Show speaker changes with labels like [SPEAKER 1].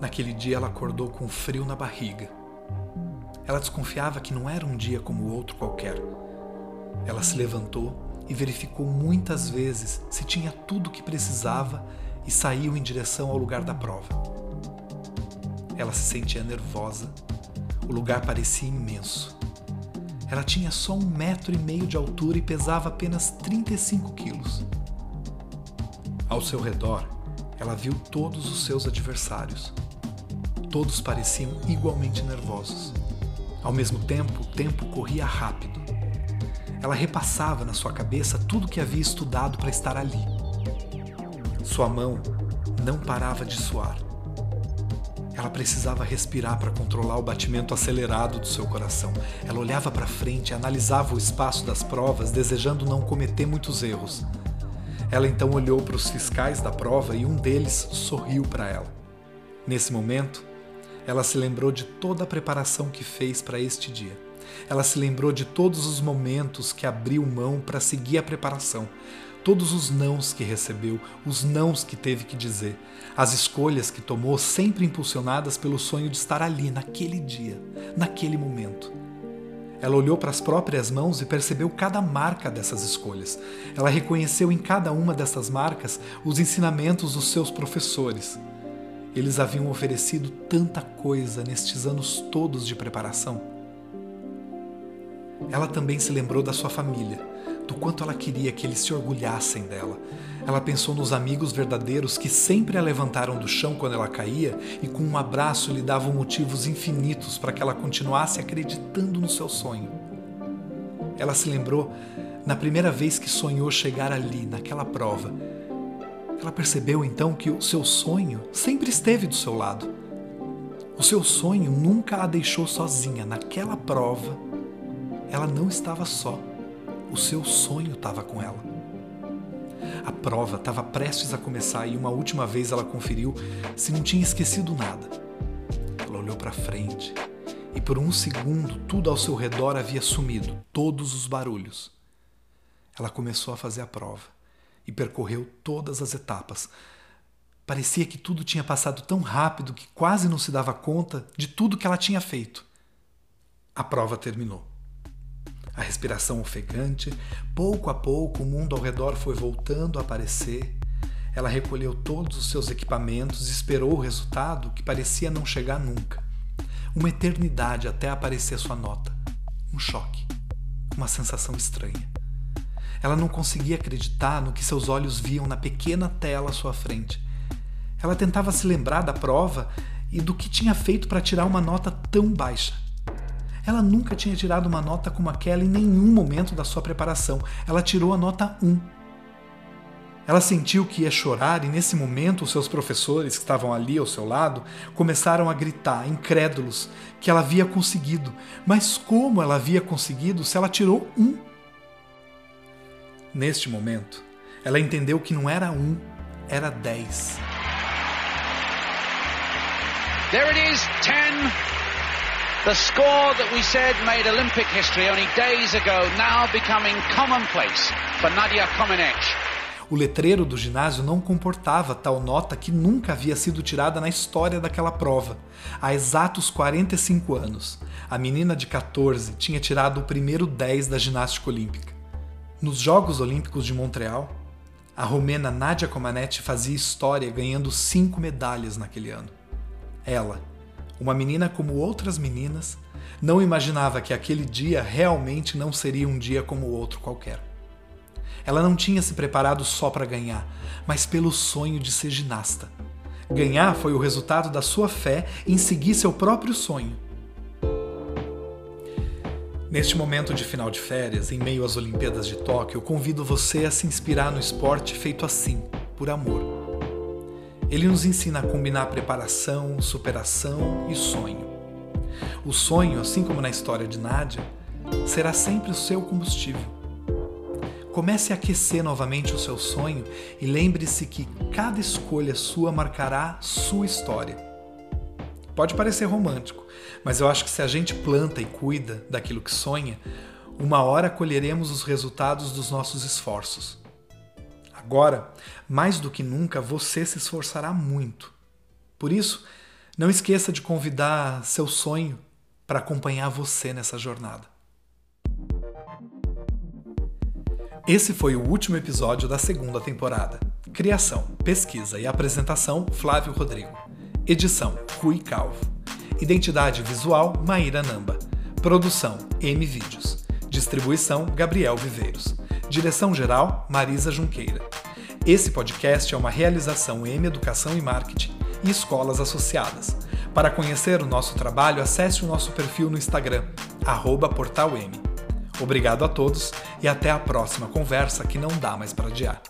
[SPEAKER 1] Naquele dia ela acordou com frio na barriga. Ela desconfiava que não era um dia como outro qualquer. Ela se levantou e verificou muitas vezes se tinha tudo o que precisava e saiu em direção ao lugar da prova. Ela se sentia nervosa. O lugar parecia imenso. Ela tinha só um metro e meio de altura e pesava apenas 35 quilos. Ao seu redor, ela viu todos os seus adversários. Todos pareciam igualmente nervosos. Ao mesmo tempo, o tempo corria rápido. Ela repassava na sua cabeça tudo que havia estudado para estar ali. Sua mão não parava de suar. Ela precisava respirar para controlar o batimento acelerado do seu coração. Ela olhava para frente analisava o espaço das provas, desejando não cometer muitos erros. Ela então olhou para os fiscais da prova e um deles sorriu para ela. Nesse momento, ela se lembrou de toda a preparação que fez para este dia. Ela se lembrou de todos os momentos que abriu mão para seguir a preparação, todos os nãos que recebeu, os nãos que teve que dizer, as escolhas que tomou, sempre impulsionadas pelo sonho de estar ali, naquele dia, naquele momento. Ela olhou para as próprias mãos e percebeu cada marca dessas escolhas. Ela reconheceu em cada uma dessas marcas os ensinamentos dos seus professores. Eles haviam oferecido tanta coisa nestes anos todos de preparação. Ela também se lembrou da sua família, do quanto ela queria que eles se orgulhassem dela. Ela pensou nos amigos verdadeiros que sempre a levantaram do chão quando ela caía e com um abraço lhe davam motivos infinitos para que ela continuasse acreditando no seu sonho. Ela se lembrou na primeira vez que sonhou chegar ali, naquela prova. Ela percebeu então que o seu sonho sempre esteve do seu lado. O seu sonho nunca a deixou sozinha naquela prova ela não estava só. O seu sonho estava com ela. A prova estava prestes a começar e uma última vez ela conferiu se não tinha esquecido nada. Ela olhou para frente e por um segundo tudo ao seu redor havia sumido, todos os barulhos. Ela começou a fazer a prova e percorreu todas as etapas. Parecia que tudo tinha passado tão rápido que quase não se dava conta de tudo que ela tinha feito. A prova terminou a respiração ofegante. Pouco a pouco, o mundo ao redor foi voltando a aparecer. Ela recolheu todos os seus equipamentos e esperou o resultado que parecia não chegar nunca. Uma eternidade até aparecer sua nota. Um choque. Uma sensação estranha. Ela não conseguia acreditar no que seus olhos viam na pequena tela à sua frente. Ela tentava se lembrar da prova e do que tinha feito para tirar uma nota tão baixa. Ela nunca tinha tirado uma nota como aquela em nenhum momento da sua preparação. Ela tirou a nota 1. Ela sentiu que ia chorar e nesse momento os seus professores que estavam ali ao seu lado começaram a gritar, incrédulos, que ela havia conseguido. Mas como ela havia conseguido se ela tirou um? Neste momento, ela entendeu que não era um, era dez.
[SPEAKER 2] There it is, ten. The score that we said made Olympic history only days ago now becoming commonplace for Nadia Comaneci.
[SPEAKER 1] O letreiro do ginásio não comportava tal nota que nunca havia sido tirada na história daquela prova. Há exatos 45 anos, a menina de 14 tinha tirado o primeiro 10 da ginástica olímpica. Nos Jogos Olímpicos de Montreal, a romena Nadia Comaneci fazia história ganhando cinco medalhas naquele ano. Ela, uma menina como outras meninas, não imaginava que aquele dia realmente não seria um dia como outro qualquer. Ela não tinha se preparado só para ganhar, mas pelo sonho de ser ginasta. Ganhar foi o resultado da sua fé em seguir seu próprio sonho. Neste momento de final de férias, em meio às Olimpíadas de Tóquio, convido você a se inspirar no esporte feito assim, por amor. Ele nos ensina a combinar preparação, superação e sonho. O sonho, assim como na história de Nádia, será sempre o seu combustível. Comece a aquecer novamente o seu sonho e lembre-se que cada escolha sua marcará sua história. Pode parecer romântico, mas eu acho que se a gente planta e cuida daquilo que sonha, uma hora colheremos os resultados dos nossos esforços. Agora, mais do que nunca, você se esforçará muito. Por isso, Não esqueça de convidar seu sonho para acompanhar você nessa jornada. Esse foi o último episódio da segunda temporada. Criação, pesquisa e apresentação: Flávio Rodrigo. Edição: Rui Calvo. Identidade visual: Maíra Namba. Produção: M Vídeos. Distribuição: Gabriel Viveiros. Direção geral: Marisa Junqueira. Esse podcast é uma realização M Educação e Marketing e escolas associadas. Para conhecer o nosso trabalho, acesse o nosso perfil no Instagram, @portalm. Obrigado a todos e até a próxima conversa que não dá mais para adiar.